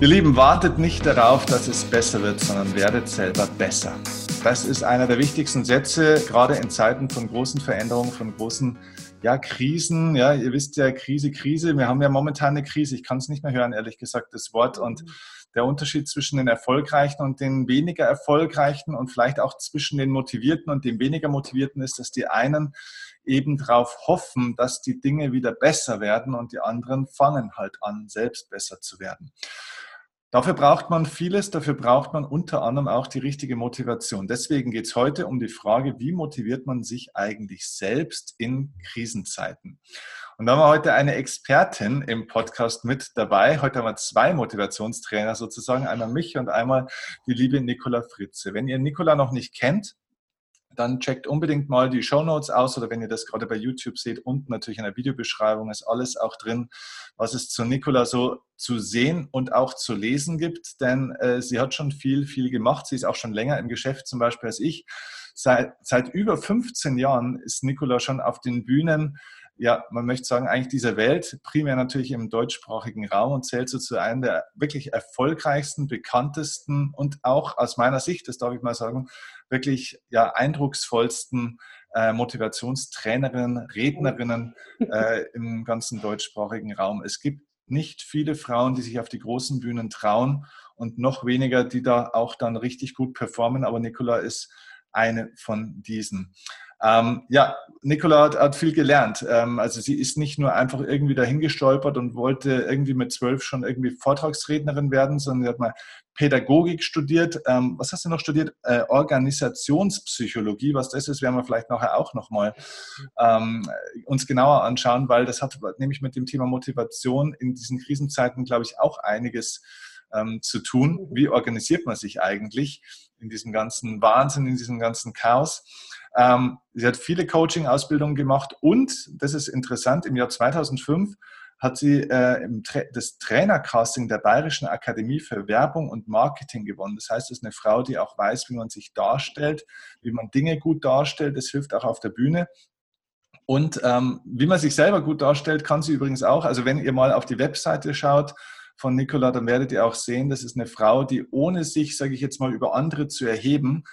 Ihr Lieben, wartet nicht darauf, dass es besser wird, sondern werdet selber besser. Das ist einer der wichtigsten Sätze, gerade in Zeiten von großen Veränderungen, von großen ja, Krisen. Ja, ihr wisst ja, Krise, Krise. Wir haben ja momentan eine Krise. Ich kann es nicht mehr hören, ehrlich gesagt, das Wort. Und der Unterschied zwischen den Erfolgreichen und den weniger Erfolgreichen und vielleicht auch zwischen den Motivierten und den weniger Motivierten ist, dass die einen eben darauf hoffen, dass die Dinge wieder besser werden und die anderen fangen halt an, selbst besser zu werden. Dafür braucht man vieles, dafür braucht man unter anderem auch die richtige Motivation. Deswegen geht es heute um die Frage, wie motiviert man sich eigentlich selbst in Krisenzeiten? Und da haben wir heute eine Expertin im Podcast mit dabei. Heute haben wir zwei Motivationstrainer sozusagen, einmal mich und einmal die liebe Nicola Fritze. Wenn ihr Nicola noch nicht kennt, dann checkt unbedingt mal die Show Notes aus oder wenn ihr das gerade bei YouTube seht, unten natürlich in der Videobeschreibung ist alles auch drin, was es zu Nicola so zu sehen und auch zu lesen gibt, denn äh, sie hat schon viel, viel gemacht. Sie ist auch schon länger im Geschäft zum Beispiel als ich. Seit, seit über 15 Jahren ist Nicola schon auf den Bühnen ja, man möchte sagen, eigentlich dieser Welt, primär natürlich im deutschsprachigen Raum und zählt so zu einem der wirklich erfolgreichsten, bekanntesten und auch aus meiner Sicht, das darf ich mal sagen, wirklich ja eindrucksvollsten äh, Motivationstrainerinnen, Rednerinnen äh, im ganzen deutschsprachigen Raum. Es gibt nicht viele Frauen, die sich auf die großen Bühnen trauen und noch weniger, die da auch dann richtig gut performen. Aber Nicola ist eine von diesen. Ähm, ja, Nicola hat, hat viel gelernt. Ähm, also sie ist nicht nur einfach irgendwie dahin gestolpert und wollte irgendwie mit zwölf schon irgendwie Vortragsrednerin werden, sondern sie hat mal Pädagogik studiert. Ähm, was hast du noch studiert? Äh, Organisationspsychologie. Was das ist, werden wir vielleicht nachher auch nochmal ähm, uns genauer anschauen, weil das hat nämlich mit dem Thema Motivation in diesen Krisenzeiten, glaube ich, auch einiges ähm, zu tun. Wie organisiert man sich eigentlich in diesem ganzen Wahnsinn, in diesem ganzen Chaos? Ähm, sie hat viele Coaching-Ausbildungen gemacht und, das ist interessant, im Jahr 2005 hat sie äh, Tra das Trainercasting der Bayerischen Akademie für Werbung und Marketing gewonnen. Das heißt, es ist eine Frau, die auch weiß, wie man sich darstellt, wie man Dinge gut darstellt. Das hilft auch auf der Bühne. Und ähm, wie man sich selber gut darstellt, kann sie übrigens auch. Also wenn ihr mal auf die Webseite schaut von Nicola, dann werdet ihr auch sehen, das ist eine Frau, die ohne sich, sage ich jetzt mal, über andere zu erheben,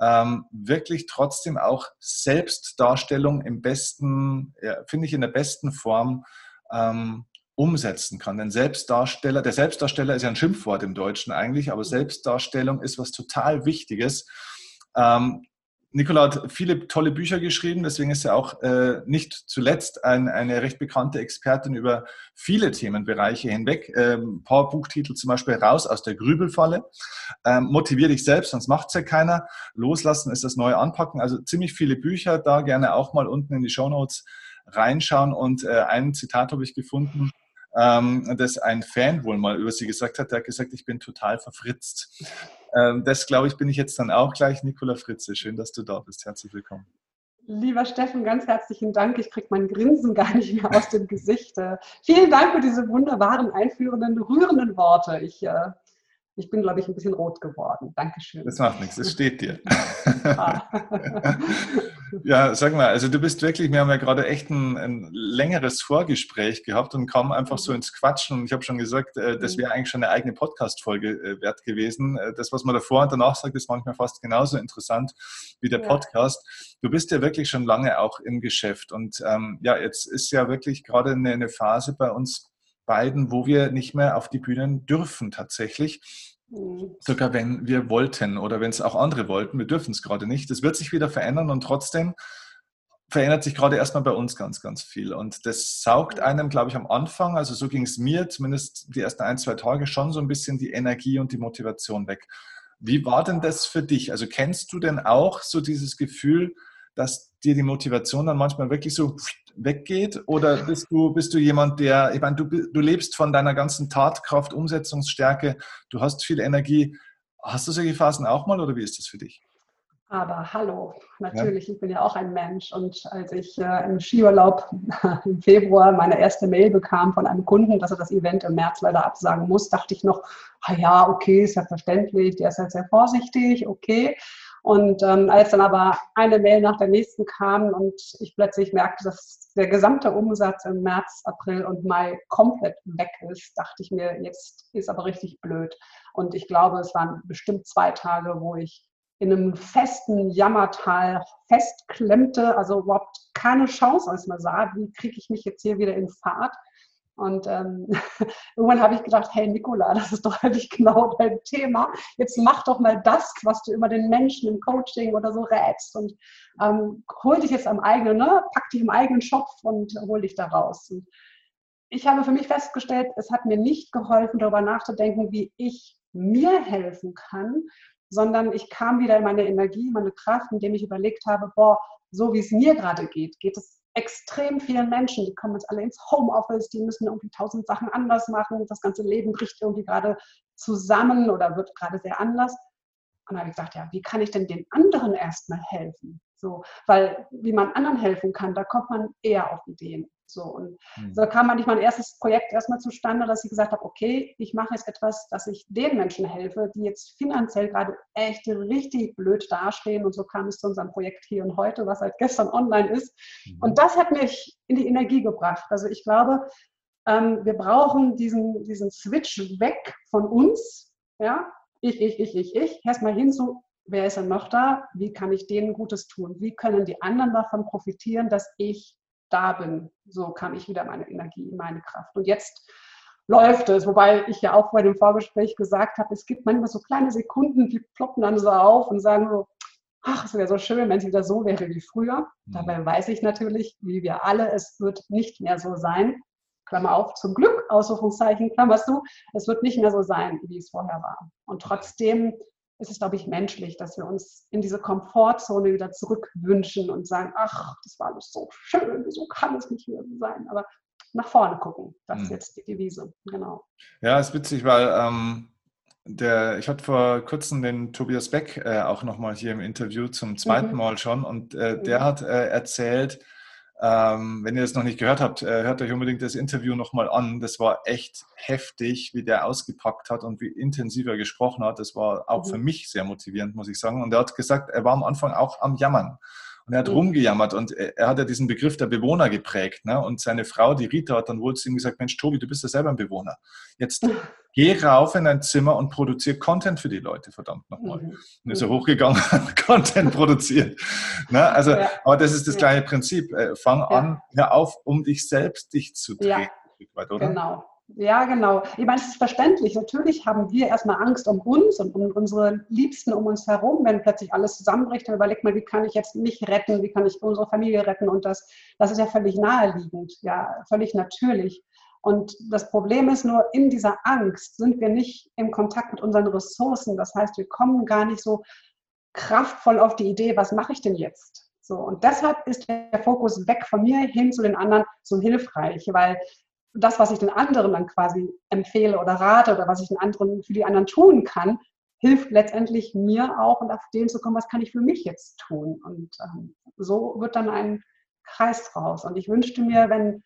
ähm, wirklich trotzdem auch Selbstdarstellung im besten, ja, finde ich in der besten Form ähm, umsetzen kann. Denn Selbstdarsteller, der Selbstdarsteller ist ja ein Schimpfwort im Deutschen eigentlich, aber Selbstdarstellung ist was total Wichtiges. Ähm, Nicola hat viele tolle Bücher geschrieben, deswegen ist er auch äh, nicht zuletzt ein, eine recht bekannte Expertin über viele Themenbereiche hinweg. Ähm, ein paar Buchtitel zum Beispiel Raus aus der Grübelfalle, ähm, Motivier dich selbst, sonst macht es ja keiner. Loslassen ist das neue Anpacken. Also ziemlich viele Bücher, da gerne auch mal unten in die Show Notes reinschauen. Und äh, ein Zitat habe ich gefunden, ähm, das ein Fan wohl mal über sie gesagt hat. Der hat gesagt, ich bin total verfritzt. Ähm, das, glaube ich, bin ich jetzt dann auch gleich. Nicola Fritze, schön, dass du da bist. Herzlich willkommen. Lieber Steffen, ganz herzlichen Dank. Ich kriege mein Grinsen gar nicht mehr aus dem Gesicht. Äh, vielen Dank für diese wunderbaren, einführenden, rührenden Worte. Ich äh, ich bin, glaube ich, ein bisschen rot geworden. Dankeschön. Das macht nichts, es steht dir. ja, sag mal, also du bist wirklich, wir haben ja gerade echt ein, ein längeres Vorgespräch gehabt und kamen einfach so ins Quatschen. Und ich habe schon gesagt, äh, das wäre eigentlich schon eine eigene Podcast-Folge äh, wert gewesen. Äh, das, was man davor und danach sagt, ist manchmal fast genauso interessant wie der Podcast. Du bist ja wirklich schon lange auch im Geschäft. Und ähm, ja, jetzt ist ja wirklich gerade eine, eine Phase bei uns beiden, wo wir nicht mehr auf die Bühnen dürfen tatsächlich. Sogar wenn wir wollten oder wenn es auch andere wollten, wir dürfen es gerade nicht. Das wird sich wieder verändern und trotzdem verändert sich gerade erstmal bei uns ganz, ganz viel. Und das saugt einem, glaube ich, am Anfang, also so ging es mir zumindest die ersten ein, zwei Tage schon so ein bisschen die Energie und die Motivation weg. Wie war denn das für dich? Also kennst du denn auch so dieses Gefühl, dass dir die Motivation dann manchmal wirklich so weggeht? Oder bist du, bist du jemand, der, ich meine, du, du lebst von deiner ganzen Tatkraft, Umsetzungsstärke, du hast viel Energie. Hast du solche Phasen auch mal oder wie ist das für dich? Aber hallo, natürlich, ja. ich bin ja auch ein Mensch. Und als ich äh, im Skiurlaub im Februar meine erste Mail bekam von einem Kunden, dass er das Event im März leider absagen muss, dachte ich noch, ah ja, okay, ist ja verständlich, der ist halt sehr vorsichtig, okay. Und ähm, als dann aber eine Mail nach der nächsten kam und ich plötzlich merkte, dass der gesamte Umsatz im März, April und Mai komplett weg ist, dachte ich mir, jetzt ist aber richtig blöd. Und ich glaube, es waren bestimmt zwei Tage, wo ich in einem festen Jammertal festklemmte, also überhaupt keine Chance, als man sah, wie kriege ich mich jetzt hier wieder in Fahrt. Und ähm, irgendwann habe ich gedacht, hey Nicola, das ist doch eigentlich genau dein Thema. Jetzt mach doch mal das, was du immer den Menschen im Coaching oder so rätst und ähm, hol dich jetzt am eigenen, ne? pack dich im eigenen Schopf und hol dich da raus. Und ich habe für mich festgestellt, es hat mir nicht geholfen, darüber nachzudenken, wie ich mir helfen kann, sondern ich kam wieder in meine Energie, meine Kraft, indem ich überlegt habe, boah, so wie es mir gerade geht, geht es extrem vielen Menschen, die kommen jetzt alle ins Homeoffice, die müssen irgendwie tausend Sachen anders machen, das ganze Leben bricht irgendwie gerade zusammen oder wird gerade sehr anders. Und da habe ich gesagt, ja, wie kann ich denn den anderen erstmal helfen? So, weil wie man anderen helfen kann, da kommt man eher auf Ideen. So, und mhm. so kam eigentlich mein erstes Projekt erstmal zustande, dass ich gesagt habe, okay, ich mache jetzt etwas, dass ich den Menschen helfe, die jetzt finanziell gerade echt richtig blöd dastehen. Und so kam es zu unserem Projekt hier und heute, was seit gestern online ist. Mhm. Und das hat mich in die Energie gebracht. Also ich glaube, ähm, wir brauchen diesen, diesen Switch weg von uns, ja, ich, ich, ich, ich, ich, erstmal hin zu, wer ist denn noch da? Wie kann ich denen Gutes tun? Wie können die anderen davon profitieren, dass ich da bin? So kam ich wieder meine Energie, meine Kraft. Und jetzt läuft es, wobei ich ja auch bei dem Vorgespräch gesagt habe, es gibt manchmal so kleine Sekunden, die ploppen dann so auf und sagen so, ach, es wäre so schön, wenn es wieder so wäre wie früher. Mhm. Dabei weiß ich natürlich, wie wir alle, es wird nicht mehr so sein. Klammer auf, zum Glück, Ausrufungszeichen, klammerst du, es wird nicht mehr so sein, wie es vorher war. Und trotzdem ist es, glaube ich, menschlich, dass wir uns in diese Komfortzone wieder zurückwünschen und sagen, ach, das war alles so schön, wieso kann es nicht mehr so sein? Aber nach vorne gucken, das ist hm. jetzt die Devise, genau. Ja, ist witzig, weil ähm, der, ich hatte vor kurzem den Tobias Beck äh, auch nochmal hier im Interview zum zweiten mhm. Mal schon und äh, der mhm. hat äh, erzählt, ähm, wenn ihr das noch nicht gehört habt, äh, hört euch unbedingt das Interview nochmal an. Das war echt heftig, wie der ausgepackt hat und wie intensiv er gesprochen hat. Das war auch mhm. für mich sehr motivierend, muss ich sagen. Und er hat gesagt, er war am Anfang auch am Jammern. Und er hat mhm. rumgejammert und er hat ja diesen Begriff der Bewohner geprägt. Ne? Und seine Frau, die Rita, hat dann wohl zu ihm gesagt, Mensch, Tobi, du bist ja selber ein Bewohner. Jetzt geh rauf in dein Zimmer und produziere Content für die Leute, verdammt nochmal. Mhm. Und ist er mhm. hochgegangen, Content produziert. Ne? Also, ja. aber das ist das gleiche Prinzip. Äh, fang ja. an, hör auf, um dich selbst dich zu drehen. Ja. oder? Genau, ja, genau. Ich meine, es ist verständlich. Natürlich haben wir erstmal Angst um uns und um unsere Liebsten um uns herum, wenn plötzlich alles zusammenbricht. Dann überlegt man, wie kann ich jetzt mich retten, wie kann ich unsere Familie retten? Und das, das ist ja völlig naheliegend, ja, völlig natürlich. Und das Problem ist nur, in dieser Angst sind wir nicht im Kontakt mit unseren Ressourcen. Das heißt, wir kommen gar nicht so kraftvoll auf die Idee, was mache ich denn jetzt? So, und deshalb ist der Fokus weg von mir hin zu den anderen so hilfreich, weil das, was ich den anderen dann quasi empfehle oder rate oder was ich den anderen für die anderen tun kann, hilft letztendlich mir auch und auf den zu kommen, was kann ich für mich jetzt tun. Und ähm, so wird dann ein Kreis draus. Und ich wünschte mir, wenn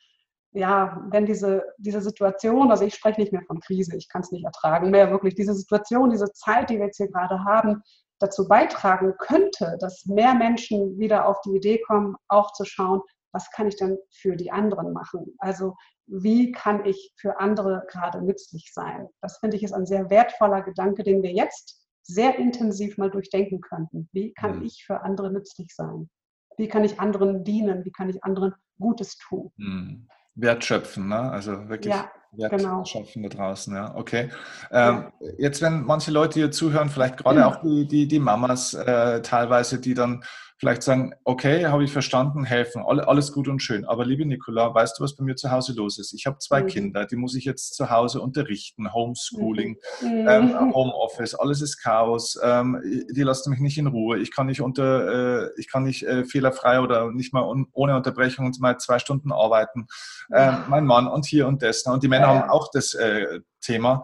ja, wenn diese, diese Situation, also ich spreche nicht mehr von Krise, ich kann es nicht ertragen mehr, wirklich diese Situation, diese Zeit, die wir jetzt hier gerade haben, dazu beitragen könnte, dass mehr Menschen wieder auf die Idee kommen, auch zu schauen, was kann ich denn für die anderen machen? Also wie kann ich für andere gerade nützlich sein? Das finde ich ist ein sehr wertvoller Gedanke, den wir jetzt sehr intensiv mal durchdenken könnten. Wie kann mhm. ich für andere nützlich sein? Wie kann ich anderen dienen? Wie kann ich anderen Gutes tun? Mhm. Wertschöpfen, ne? also wirklich ja, Wertschöpfen genau. da draußen. Ja, okay. Ähm, ja. Jetzt, wenn manche Leute hier zuhören, vielleicht gerade ja. auch die, die, die Mamas äh, teilweise, die dann vielleicht sagen, okay, habe ich verstanden, helfen, alles gut und schön. Aber liebe Nicola, weißt du, was bei mir zu Hause los ist? Ich habe zwei mhm. Kinder, die muss ich jetzt zu Hause unterrichten, Homeschooling, mhm. ähm, mhm. Homeoffice, alles ist Chaos, ähm, die lassen mich nicht in Ruhe. Ich kann nicht unter, äh, ich kann nicht äh, fehlerfrei oder nicht mal un ohne Unterbrechung mal zwei Stunden arbeiten. Ähm, mein Mann und hier und das. Ne? Und die Männer haben auch das äh, Thema.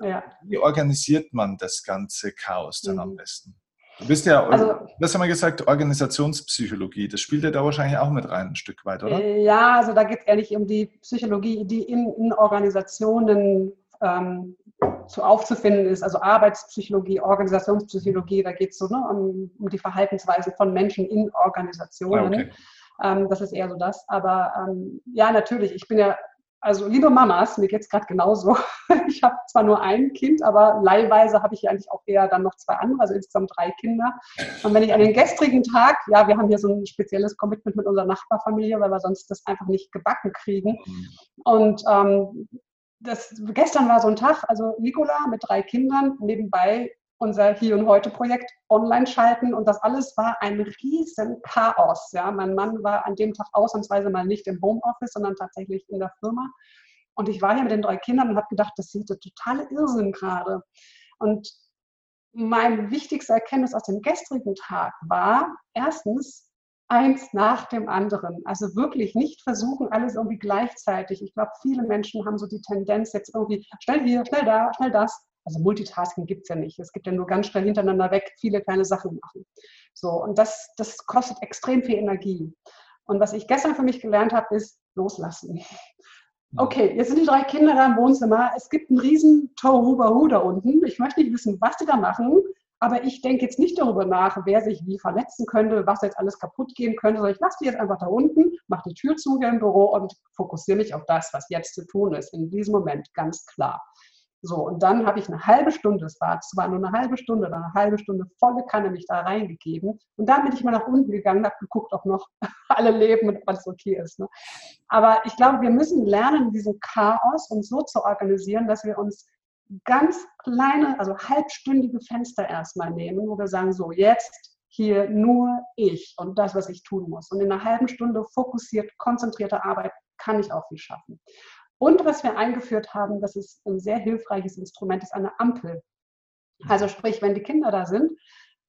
Ja. Wie organisiert man das ganze Chaos dann mhm. am besten? Du bist ja, also, das haben wir gesagt, Organisationspsychologie. Das spielt ja da wahrscheinlich auch mit rein, ein Stück weit, oder? Äh, ja, also da geht es ehrlich um die Psychologie, die in, in Organisationen ähm, zu aufzufinden ist, also Arbeitspsychologie, Organisationspsychologie, da geht es so ne, um, um, die Verhaltensweisen von Menschen in Organisationen. Okay. Ähm, das ist eher so das. Aber ähm, ja, natürlich, ich bin ja also liebe Mamas, mir geht es gerade genauso. Ich habe zwar nur ein Kind, aber leihweise habe ich ja eigentlich auch eher dann noch zwei andere, also insgesamt drei Kinder. Und wenn ich an den gestrigen Tag, ja, wir haben hier so ein spezielles Commitment mit unserer Nachbarfamilie, weil wir sonst das einfach nicht gebacken kriegen. Und ähm, das, gestern war so ein Tag, also Nicola mit drei Kindern, nebenbei unser Hier und Heute Projekt online schalten und das alles war ein riesen Chaos. Ja, mein Mann war an dem Tag ausnahmsweise mal nicht im Homeoffice, sondern tatsächlich in der Firma. Und ich war hier mit den drei Kindern und habe gedacht, das ist der totale Irrsinn gerade. Und mein wichtigster Erkenntnis aus dem gestrigen Tag war erstens, eins nach dem anderen. Also wirklich nicht versuchen, alles irgendwie gleichzeitig. Ich glaube, viele Menschen haben so die Tendenz, jetzt irgendwie schnell hier, schnell da, schnell das. Also Multitasking gibt es ja nicht. Es gibt ja nur ganz schnell hintereinander weg viele kleine Sachen machen. So, und das, das kostet extrem viel Energie. Und was ich gestern für mich gelernt habe, ist loslassen. Okay, jetzt sind die drei Kinder da im Wohnzimmer. Es gibt einen riesen Tohuwahu da unten. Ich möchte nicht wissen, was die da machen, aber ich denke jetzt nicht darüber nach, wer sich wie verletzen könnte, was jetzt alles kaputt gehen könnte, sondern ich lasse die jetzt einfach da unten, mache die Tür zu hier im Büro und fokussiere mich auf das, was jetzt zu tun ist, in diesem Moment, ganz klar. So, und dann habe ich eine halbe Stunde, es war zwar nur eine halbe Stunde, dann eine halbe Stunde volle Kanne mich da reingegeben. Und dann bin ich mal nach unten gegangen, habe geguckt, ob noch alle leben und ob alles okay ist. Ne? Aber ich glaube, wir müssen lernen, diesen Chaos uns so zu organisieren, dass wir uns ganz kleine, also halbstündige Fenster erstmal nehmen, wo wir sagen, so jetzt hier nur ich und das, was ich tun muss. Und in einer halben Stunde fokussiert, konzentrierte Arbeit kann ich auch viel schaffen. Und was wir eingeführt haben, das ist ein sehr hilfreiches Instrument, ist eine Ampel. Also sprich, wenn die Kinder da sind,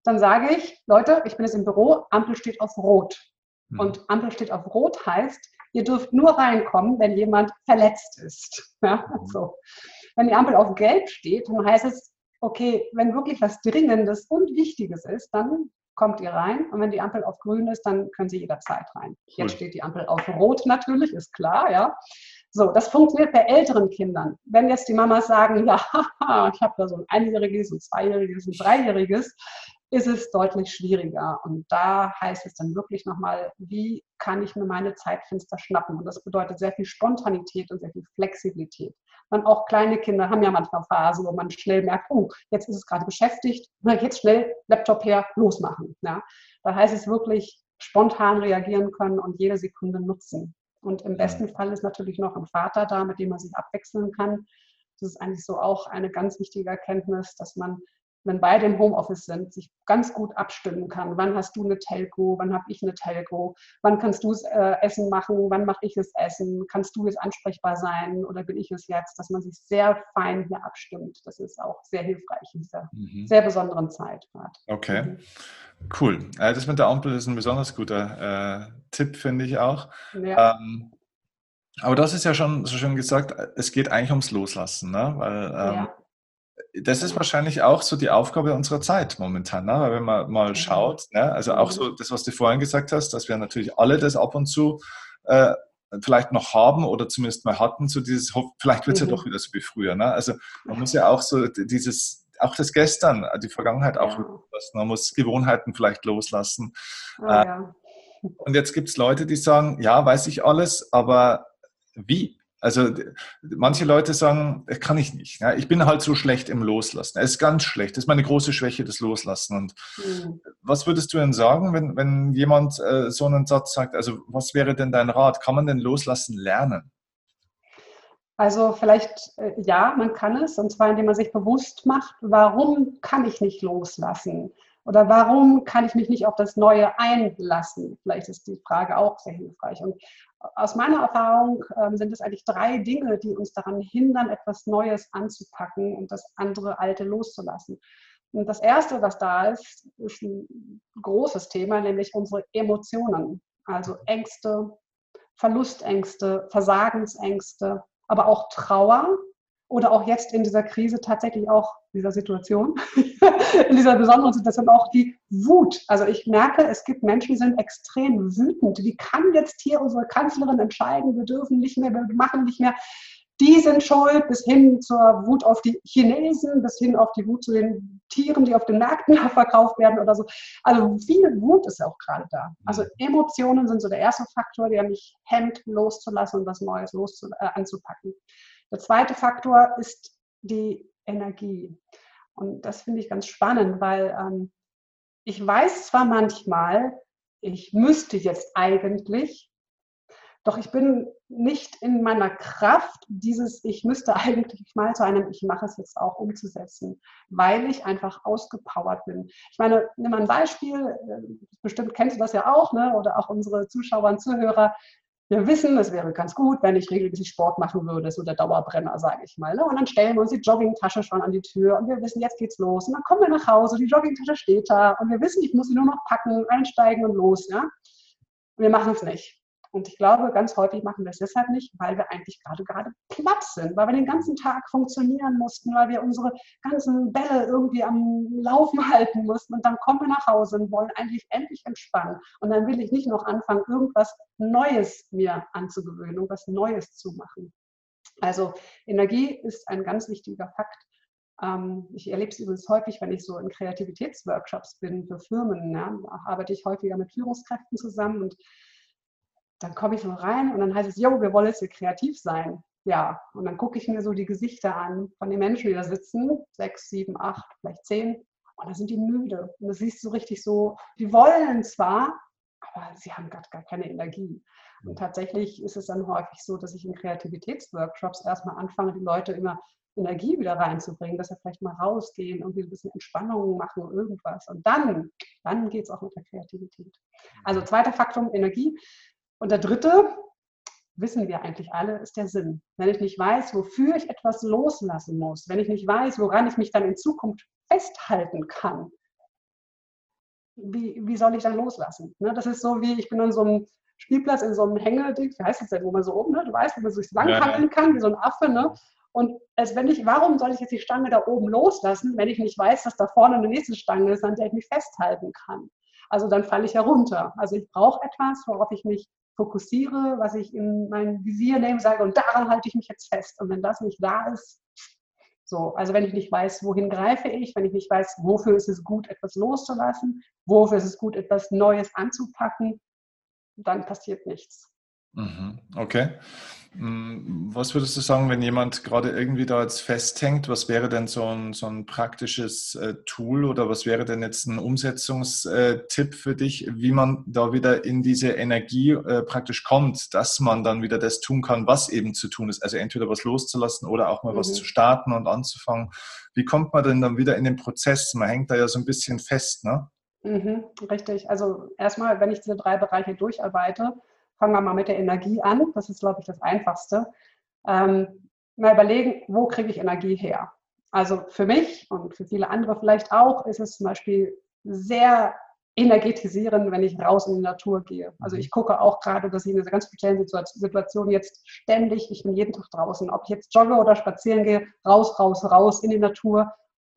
dann sage ich, Leute, ich bin jetzt im Büro, Ampel steht auf Rot. Mhm. Und Ampel steht auf Rot heißt, ihr dürft nur reinkommen, wenn jemand verletzt ist. Ja, mhm. so. Wenn die Ampel auf Gelb steht, dann heißt es, okay, wenn wirklich was Dringendes und Wichtiges ist, dann kommt ihr rein. Und wenn die Ampel auf Grün ist, dann können Sie jederzeit rein. Jetzt steht die Ampel auf Rot natürlich, ist klar, ja. So, das funktioniert bei älteren Kindern. Wenn jetzt die Mamas sagen, ja, ich habe da so ein einjähriges, ein zweijähriges, ein dreijähriges, ist es deutlich schwieriger. Und da heißt es dann wirklich nochmal, wie kann ich mir meine Zeitfenster schnappen? Und das bedeutet sehr viel Spontanität und sehr viel Flexibilität. Man auch kleine Kinder haben ja manchmal Phasen, wo man schnell merkt, oh, jetzt ist es gerade beschäftigt, jetzt schnell Laptop her, losmachen. Ja. Da heißt es wirklich spontan reagieren können und jede Sekunde nutzen. Und im besten Fall ist natürlich noch ein Vater da, mit dem man sich abwechseln kann. Das ist eigentlich so auch eine ganz wichtige Erkenntnis, dass man, wenn beide im Homeoffice sind, sich ganz gut abstimmen kann. Wann hast du eine Telco? Wann habe ich eine Telco? Wann kannst du das äh, Essen machen? Wann mache ich das Essen? Kannst du jetzt ansprechbar sein oder bin ich es jetzt? Dass man sich sehr fein hier abstimmt. Das ist auch sehr hilfreich in dieser mhm. sehr besonderen Zeit. Okay. Mhm. Cool. Das mit der Ampel ist ein besonders guter äh, Tipp, finde ich auch. Ja. Ähm, aber das ist ja schon so schön gesagt, es geht eigentlich ums Loslassen, ne? weil ähm, ja. Das ist wahrscheinlich auch so die Aufgabe unserer Zeit momentan, ne? weil wenn man mal schaut, ne? also auch so das, was du vorhin gesagt hast, dass wir natürlich alle das ab und zu äh, vielleicht noch haben oder zumindest mal hatten, so dieses, vielleicht wird es mhm. ja doch wieder so wie früher. Ne? Also man muss ja auch so dieses auch das Gestern, die Vergangenheit auch ja. loslassen. Man muss Gewohnheiten vielleicht loslassen. Oh, ja. Und jetzt gibt es Leute, die sagen, ja, weiß ich alles, aber wie? Also manche Leute sagen, kann ich nicht. Ja, ich bin halt so schlecht im Loslassen. Es ist ganz schlecht. Das ist meine große Schwäche, das Loslassen. Und mhm. was würdest du denn sagen, wenn, wenn jemand äh, so einen Satz sagt? Also was wäre denn dein Rat? Kann man denn Loslassen lernen? Also vielleicht, äh, ja, man kann es, und zwar indem man sich bewusst macht, warum kann ich nicht loslassen? Oder warum kann ich mich nicht auf das Neue einlassen? Vielleicht ist die Frage auch sehr hilfreich. Und aus meiner Erfahrung ähm, sind es eigentlich drei Dinge, die uns daran hindern, etwas Neues anzupacken und das andere Alte loszulassen. Und das Erste, was da ist, ist ein großes Thema, nämlich unsere Emotionen. Also Ängste, Verlustängste, Versagensängste, aber auch Trauer oder auch jetzt in dieser Krise tatsächlich auch dieser Situation, in dieser besonderen Situation auch die Wut. Also ich merke, es gibt Menschen, die sind extrem wütend. Wie kann jetzt hier unsere Kanzlerin entscheiden, wir dürfen nicht mehr, wir machen nicht mehr. die sind schuld, bis hin zur Wut auf die Chinesen, bis hin auf die Wut zu den Tieren, die auf den Märkten verkauft werden oder so. Also viel Wut ist auch gerade da. Also Emotionen sind so der erste Faktor, der mich hemmt, loszulassen und was Neues loszu äh, anzupacken. Der zweite Faktor ist die Energie. Und das finde ich ganz spannend, weil ähm, ich weiß zwar manchmal, ich müsste jetzt eigentlich, doch ich bin nicht in meiner Kraft, dieses Ich müsste eigentlich mal zu einem Ich mache es jetzt auch umzusetzen, weil ich einfach ausgepowert bin. Ich meine, nimm mal ein Beispiel, äh, bestimmt kennst du das ja auch, ne? oder auch unsere Zuschauer und Zuhörer wir wissen, es wäre ganz gut, wenn ich regelmäßig Sport machen würde, so der Dauerbrenner, sage ich mal. Ne? Und dann stellen wir uns die Joggingtasche schon an die Tür und wir wissen, jetzt geht's los. Und dann kommen wir nach Hause, die Joggingtasche steht da und wir wissen, ich muss sie nur noch packen, einsteigen und los. Ja? wir machen es nicht. Und ich glaube, ganz häufig machen wir es deshalb nicht, weil wir eigentlich gerade gerade platt sind, weil wir den ganzen Tag funktionieren mussten, weil wir unsere ganzen Bälle irgendwie am Laufen halten mussten. Und dann kommen wir nach Hause und wollen eigentlich endlich entspannen. Und dann will ich nicht noch anfangen, irgendwas Neues mir anzugewöhnen, irgendwas Neues zu machen. Also Energie ist ein ganz wichtiger Fakt. Ähm, ich erlebe es übrigens häufig, wenn ich so in Kreativitätsworkshops bin für Firmen. Ja, arbeite ich häufiger mit Führungskräften zusammen und dann komme ich so rein und dann heißt es, jo, wir wollen jetzt hier kreativ sein. Ja, und dann gucke ich mir so die Gesichter an von den Menschen, die da sitzen, sechs, sieben, acht, vielleicht zehn, und da sind die müde. Und das siehst du richtig so, die wollen zwar, aber sie haben gerade gar keine Energie. Und tatsächlich ist es dann häufig so, dass ich in Kreativitätsworkshops erstmal anfange, die Leute immer Energie wieder reinzubringen, dass sie vielleicht mal rausgehen, irgendwie ein bisschen Entspannung machen, irgendwas. Und dann, dann geht es auch mit der Kreativität. Also zweiter Faktum, Energie. Und der dritte, wissen wir eigentlich alle, ist der Sinn. Wenn ich nicht weiß, wofür ich etwas loslassen muss, wenn ich nicht weiß, woran ich mich dann in Zukunft festhalten kann, wie, wie soll ich dann loslassen? Ne, das ist so wie, ich bin an so einem Spielplatz in so einem Hängeding, wie heißt das denn, wo man so oben, ne? du weißt, wo man sich lang hangeln kann, wie so ein Affe, ne? Und als wenn ich, warum soll ich jetzt die Stange da oben loslassen, wenn ich nicht weiß, dass da vorne eine nächste Stange ist, an der ich mich festhalten kann? Also dann falle ich herunter. Also ich brauche etwas, worauf ich mich fokussiere, was ich in mein Visier nehme, sage, und daran halte ich mich jetzt fest. Und wenn das nicht da ist, so, also wenn ich nicht weiß, wohin greife ich, wenn ich nicht weiß, wofür ist es gut, etwas loszulassen, wofür ist es gut, etwas Neues anzupacken, dann passiert nichts. Mhm. Okay. Mm, was würdest du sagen, wenn jemand gerade irgendwie da jetzt festhängt? Was wäre denn so ein, so ein praktisches äh, Tool oder was wäre denn jetzt ein Umsetzungstipp für dich, wie man da wieder in diese Energie äh, praktisch kommt, dass man dann wieder das tun kann, was eben zu tun ist? Also entweder was loszulassen oder auch mal mhm. was zu starten und anzufangen. Wie kommt man denn dann wieder in den Prozess? Man hängt da ja so ein bisschen fest, ne? Mhm, richtig. Also erstmal, wenn ich diese drei Bereiche durcharbeite, fangen wir mal mit der Energie an. Das ist, glaube ich, das Einfachste. Ähm, mal überlegen, wo kriege ich Energie her? Also für mich und für viele andere vielleicht auch ist es zum Beispiel sehr energetisierend, wenn ich raus in die Natur gehe. Also ich gucke auch gerade, dass ich in dieser ganz speziellen Situation jetzt ständig, ich bin jeden Tag draußen, ob ich jetzt jogge oder spazieren gehe, raus, raus, raus in die Natur,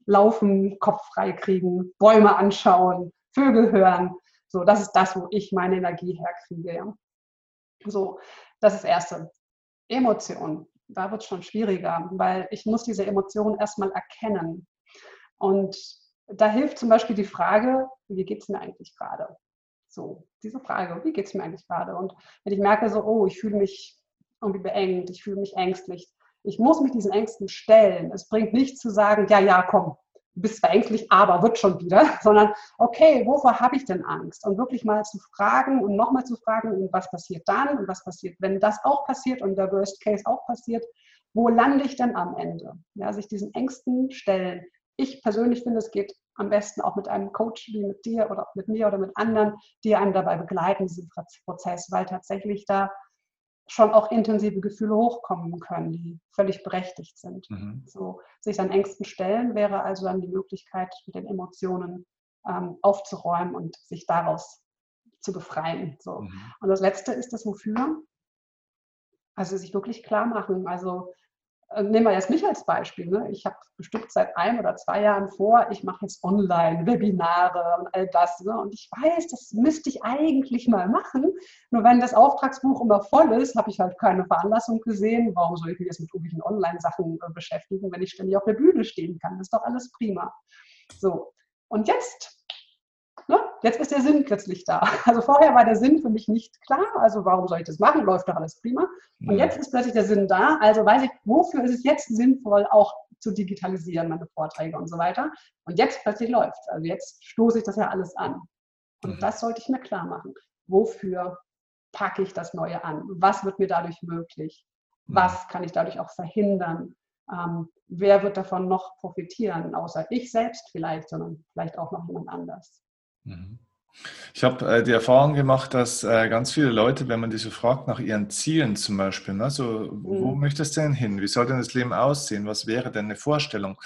laufen, Kopf frei kriegen, Bäume anschauen, Vögel hören. So, das ist das, wo ich meine Energie herkriege. Ja. So, das ist das Erste. Emotion. Da wird es schon schwieriger, weil ich muss diese Emotionen erstmal erkennen. Und da hilft zum Beispiel die Frage, wie geht es mir eigentlich gerade? So, diese Frage, wie geht es mir eigentlich gerade? Und wenn ich merke so, oh, ich fühle mich irgendwie beengt, ich fühle mich ängstlich, ich muss mich diesen Ängsten stellen. Es bringt nichts zu sagen, ja, ja, komm, bist zwar aber wird schon wieder, sondern okay, wovor habe ich denn Angst? Und wirklich mal zu fragen und nochmal zu fragen, was passiert dann und was passiert, wenn das auch passiert und der Worst Case auch passiert, wo lande ich denn am Ende? Ja, sich diesen Ängsten stellen. Ich persönlich finde, es geht am besten auch mit einem Coach wie mit dir oder mit mir oder mit anderen, die einem dabei begleiten, diesen Prozess, weil tatsächlich da schon auch intensive Gefühle hochkommen können, die völlig berechtigt sind. Mhm. So, sich an Ängsten stellen wäre also dann die Möglichkeit, mit den Emotionen ähm, aufzuräumen und sich daraus zu befreien. So. Mhm. Und das Letzte ist das Wofür. Also sich wirklich klar machen. Also nehmen wir jetzt mich als Beispiel. Ne? Ich habe bestimmt seit ein oder zwei Jahren vor, ich mache jetzt Online-Webinare und all das. Ne? Und ich weiß, das müsste ich eigentlich mal machen. Nur wenn das Auftragsbuch immer voll ist, habe ich halt keine Veranlassung gesehen. Warum soll ich mich jetzt mit irgendwelchen Online-Sachen äh, beschäftigen, wenn ich ständig auf der Bühne stehen kann? Das ist doch alles prima. So. Und jetzt? Jetzt ist der Sinn plötzlich da. Also vorher war der Sinn für mich nicht klar. Also warum soll ich das machen? Läuft doch alles prima. Und jetzt ist plötzlich der Sinn da. Also weiß ich, wofür ist es jetzt sinnvoll, auch zu digitalisieren, meine Vorträge und so weiter. Und jetzt plötzlich läuft Also jetzt stoße ich das ja alles an. Und mhm. das sollte ich mir klar machen. Wofür packe ich das Neue an? Was wird mir dadurch möglich? Mhm. Was kann ich dadurch auch verhindern? Ähm, wer wird davon noch profitieren, außer ich selbst vielleicht, sondern vielleicht auch noch jemand anders. Mhm. Ich habe äh, die Erfahrung gemacht, dass äh, ganz viele Leute, wenn man die so fragt nach ihren Zielen zum Beispiel, ne, so, wo mhm. möchtest du denn hin? Wie soll denn das Leben aussehen? Was wäre denn eine Vorstellung?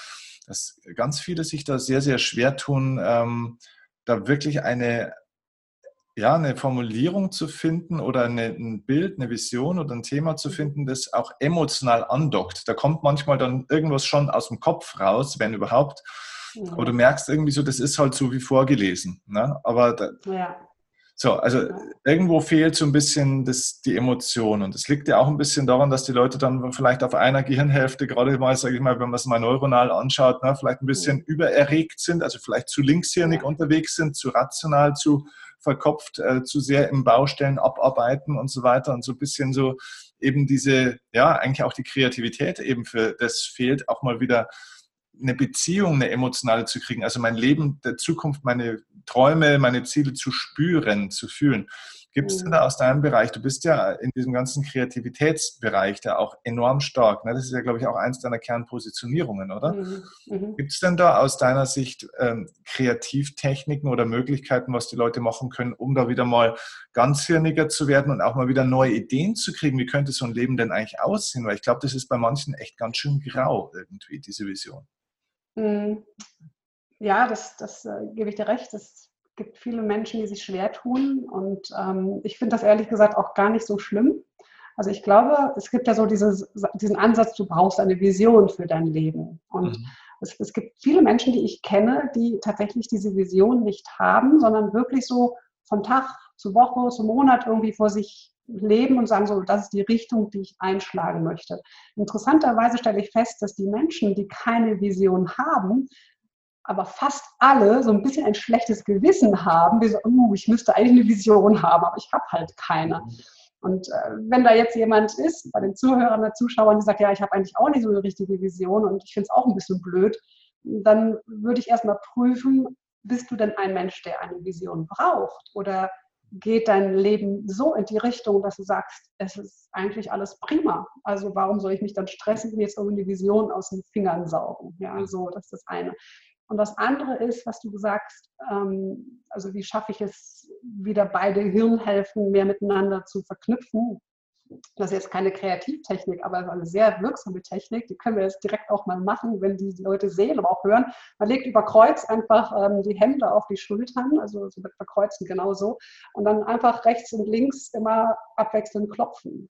Dass ganz viele sich da sehr, sehr schwer tun, ähm, da wirklich eine, ja, eine Formulierung zu finden oder eine, ein Bild, eine Vision oder ein Thema zu mhm. finden, das auch emotional andockt. Da kommt manchmal dann irgendwas schon aus dem Kopf raus, wenn überhaupt. Aber du merkst irgendwie so, das ist halt so wie vorgelesen. Ne? Aber da, ja. so, also ja. irgendwo fehlt so ein bisschen das, die Emotion. Und es liegt ja auch ein bisschen daran, dass die Leute dann vielleicht auf einer Gehirnhälfte, gerade mal, sage ich mal, wenn man es mal neuronal anschaut, ne, vielleicht ein bisschen ja. übererregt sind, also vielleicht zu linkshirnig unterwegs sind, zu rational, zu verkopft, äh, zu sehr im Baustellen abarbeiten und so weiter und so ein bisschen so eben diese, ja, eigentlich auch die Kreativität eben für das fehlt, auch mal wieder eine Beziehung, eine emotionale zu kriegen, also mein Leben der Zukunft, meine Träume, meine Ziele zu spüren, zu fühlen. Gibt es denn da aus deinem Bereich, du bist ja in diesem ganzen Kreativitätsbereich da auch enorm stark, ne? das ist ja, glaube ich, auch eins deiner Kernpositionierungen, oder? Mhm. Mhm. Gibt es denn da aus deiner Sicht ähm, Kreativtechniken oder Möglichkeiten, was die Leute machen können, um da wieder mal ganzhirniger zu werden und auch mal wieder neue Ideen zu kriegen? Wie könnte so ein Leben denn eigentlich aussehen? Weil ich glaube, das ist bei manchen echt ganz schön grau irgendwie, diese Vision. Hm. Ja, das, das äh, gebe ich dir recht. Es gibt viele Menschen, die sich schwer tun. Und ähm, ich finde das ehrlich gesagt auch gar nicht so schlimm. Also ich glaube, es gibt ja so dieses, diesen Ansatz, du brauchst eine Vision für dein Leben. Und mhm. es, es gibt viele Menschen, die ich kenne, die tatsächlich diese Vision nicht haben, sondern wirklich so von Tag zu Woche, zu Monat irgendwie vor sich leben und sagen, so, das ist die Richtung, die ich einschlagen möchte. Interessanterweise stelle ich fest, dass die Menschen, die keine Vision haben, aber fast alle so ein bisschen ein schlechtes Gewissen haben, wie so, oh, ich müsste eigentlich eine Vision haben, aber ich habe halt keine. Und äh, wenn da jetzt jemand ist, bei den Zuhörern, der Zuschauern, die sagt, ja, ich habe eigentlich auch nicht so eine richtige Vision und ich finde es auch ein bisschen blöd, dann würde ich erstmal prüfen, bist du denn ein Mensch, der eine Vision braucht? Oder geht dein Leben so in die Richtung, dass du sagst, es ist eigentlich alles prima. Also warum soll ich mich dann stressen und jetzt irgendwie die Vision aus den Fingern saugen? Ja, so, das ist das eine. Und das andere ist, was du sagst, ähm, also wie schaffe ich es, wieder beide Hirnhälften mehr miteinander zu verknüpfen? Das ist jetzt keine Kreativtechnik, aber eine sehr wirksame Technik. Die können wir jetzt direkt auch mal machen, wenn die Leute sehen, aber auch hören. Man legt über Kreuz einfach ähm, die Hände auf die Schultern, also so mit Verkreuzen genauso, und dann einfach rechts und links immer abwechselnd klopfen.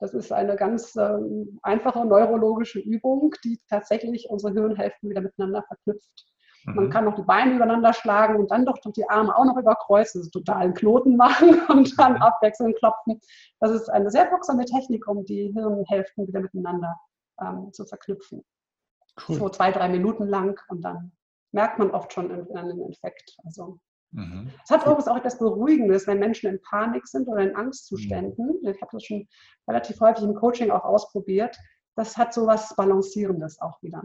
Das ist eine ganz ähm, einfache neurologische Übung, die tatsächlich unsere Hirnhälften wieder miteinander verknüpft. Man mhm. kann noch die Beine übereinander schlagen und dann doch die Arme auch noch überkreuzen, also totalen Knoten machen und dann mhm. abwechselnd klopfen. Das ist eine sehr wirksame Technik, um die Hirnhälften wieder miteinander ähm, zu verknüpfen. Cool. So zwei, drei Minuten lang und dann merkt man oft schon einen Effekt. Also Mhm. Es hat übrigens auch etwas Beruhigendes, wenn Menschen in Panik sind oder in Angstzuständen. Mhm. Ich habe das schon relativ häufig im Coaching auch ausprobiert. Das hat so was Balancierendes auch wieder.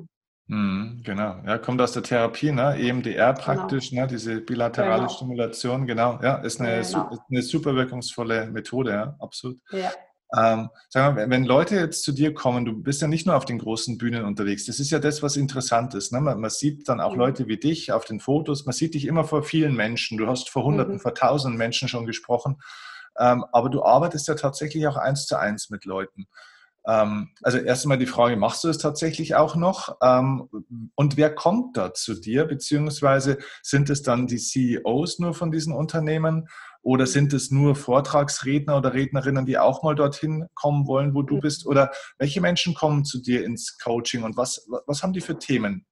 Mhm, genau, ja, kommt aus der Therapie, ne? EMDR genau. praktisch, genau. ne? diese bilaterale genau. Stimulation, genau, ja, ist eine, genau. su eine super wirkungsvolle Methode, ja, absolut. Ja. Ähm, sag mal, wenn Leute jetzt zu dir kommen, du bist ja nicht nur auf den großen Bühnen unterwegs, das ist ja das, was interessant ist. Ne? Man, man, sieht dann auch mhm. Leute wie dich auf den Fotos, man sieht dich immer vor vielen Menschen, du hast vor Hunderten, mhm. vor Tausenden Menschen schon gesprochen, ähm, aber du arbeitest ja tatsächlich auch eins zu eins mit Leuten. Ähm, also erst einmal die Frage, machst du es tatsächlich auch noch? Ähm, und wer kommt da zu dir? Beziehungsweise sind es dann die CEOs nur von diesen Unternehmen? Oder sind es nur Vortragsredner oder Rednerinnen, die auch mal dorthin kommen wollen, wo du bist? Oder welche Menschen kommen zu dir ins Coaching und was, was haben die für Themen?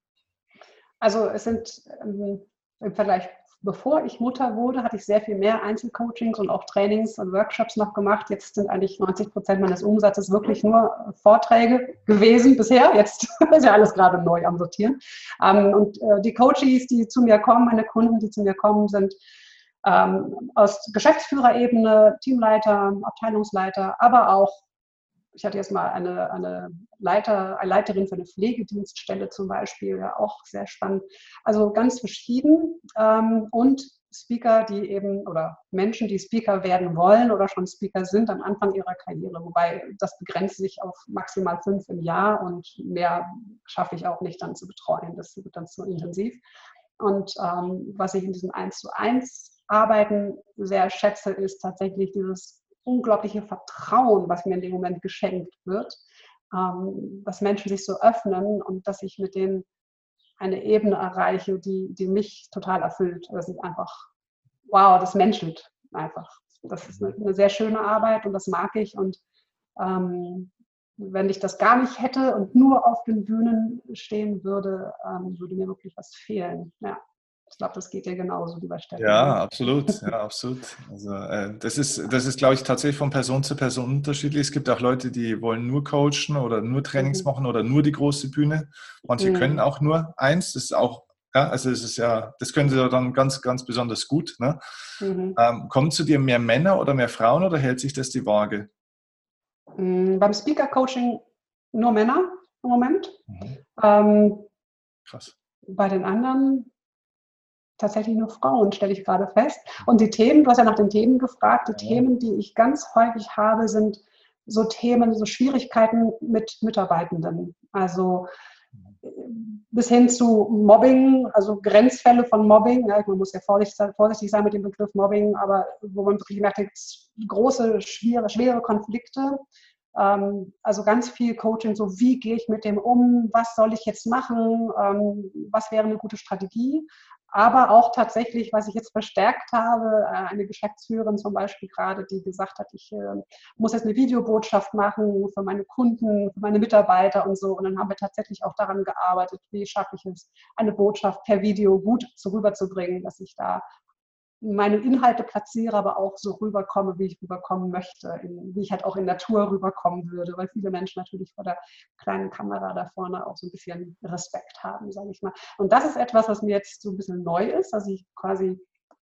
Also es sind ähm, im Vergleich bevor ich Mutter wurde, hatte ich sehr viel mehr Einzelcoachings und auch Trainings und Workshops noch gemacht. Jetzt sind eigentlich 90 Prozent meines Umsatzes wirklich nur Vorträge gewesen bisher. Jetzt ist ja alles gerade neu am Sortieren. Ähm, und äh, die Coaches, die zu mir kommen, meine Kunden, die zu mir kommen, sind ähm, aus Geschäftsführerebene, Teamleiter, Abteilungsleiter, aber auch ich hatte jetzt mal eine, eine, Leiter, eine Leiterin für eine Pflegedienststelle zum Beispiel, ja, auch sehr spannend. Also ganz verschieden. Ähm, und Speaker, die eben, oder Menschen, die Speaker werden wollen oder schon Speaker sind am Anfang ihrer Karriere. Wobei das begrenzt sich auf maximal fünf im Jahr und mehr schaffe ich auch nicht dann zu betreuen. Das wird dann zu intensiv. Und ähm, was ich in diesem 1 zu 1 Arbeiten sehr schätze, ist tatsächlich dieses unglaubliche Vertrauen, was mir in dem Moment geschenkt wird, ähm, dass Menschen sich so öffnen und dass ich mit denen eine Ebene erreiche, die, die mich total erfüllt. Das ist einfach, wow, das menschelt einfach. Das ist eine, eine sehr schöne Arbeit und das mag ich. Und ähm, wenn ich das gar nicht hätte und nur auf den Bühnen stehen würde, ähm, würde mir wirklich was fehlen. Ja. Ich glaube, das geht dir genauso, lieber Stefan. Ja, absolut. Ja, absolut. Also, äh, das ist, das ist, glaube ich, tatsächlich von Person zu Person unterschiedlich. Es gibt auch Leute, die wollen nur coachen oder nur Trainings mhm. machen oder nur die große Bühne. Manche mhm. können auch nur eins. Das ist auch, ja, also es ist ja, das können sie dann ganz, ganz besonders gut. Ne? Mhm. Ähm, kommen zu dir mehr Männer oder mehr Frauen oder hält sich das die Waage? Mhm, beim Speaker-Coaching nur Männer im Moment. Mhm. Ähm, Krass. Bei den anderen tatsächlich nur Frauen, stelle ich gerade fest. Und die Themen, du hast ja nach den Themen gefragt, die ja. Themen, die ich ganz häufig habe, sind so Themen, so Schwierigkeiten mit Mitarbeitenden. Also äh, bis hin zu Mobbing, also Grenzfälle von Mobbing. Ja, man muss ja vorsichtig sein mit dem Begriff Mobbing, aber wo man wirklich merkt, große, schwere, schwere Konflikte. Ähm, also ganz viel Coaching, so wie gehe ich mit dem um, was soll ich jetzt machen, ähm, was wäre eine gute Strategie aber auch tatsächlich, was ich jetzt verstärkt habe, äh, eine Geschäftsführerin zum Beispiel gerade, die gesagt hat, ich äh, muss jetzt eine Videobotschaft machen für meine Kunden, für meine Mitarbeiter und so. Und dann haben wir tatsächlich auch daran gearbeitet, wie schaffe ich es, eine Botschaft per Video gut rüberzubringen, dass ich da meine Inhalte platziere, aber auch so rüberkomme, wie ich rüberkommen möchte, in, wie ich halt auch in Natur rüberkommen würde, weil viele Menschen natürlich vor der kleinen Kamera da vorne auch so ein bisschen Respekt haben, sage ich mal. Und das ist etwas, was mir jetzt so ein bisschen neu ist, dass ich quasi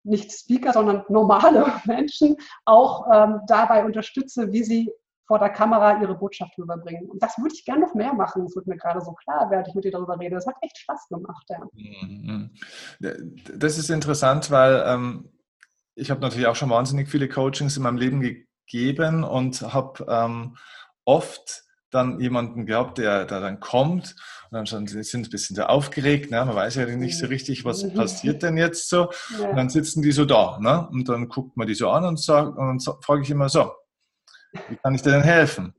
nicht Speaker, sondern normale Menschen auch ähm, dabei unterstütze, wie sie vor der Kamera ihre Botschaft rüberbringen. Und das würde ich gerne noch mehr machen. Das wird mir gerade so klar, während ich mit dir darüber rede. Das hat echt Spaß gemacht. Ja. Mhm. Das ist interessant, weil ähm, ich habe natürlich auch schon wahnsinnig viele Coachings in meinem Leben gegeben und habe ähm, oft dann jemanden gehabt, der, der dann kommt und dann sind ein bisschen so aufgeregt, ne? man weiß ja nicht so richtig, was mhm. passiert denn jetzt so. Und dann sitzen die so da ne? und dann guckt man die so an und, sagt, und dann frage ich immer so, wie kann ich dir denn helfen?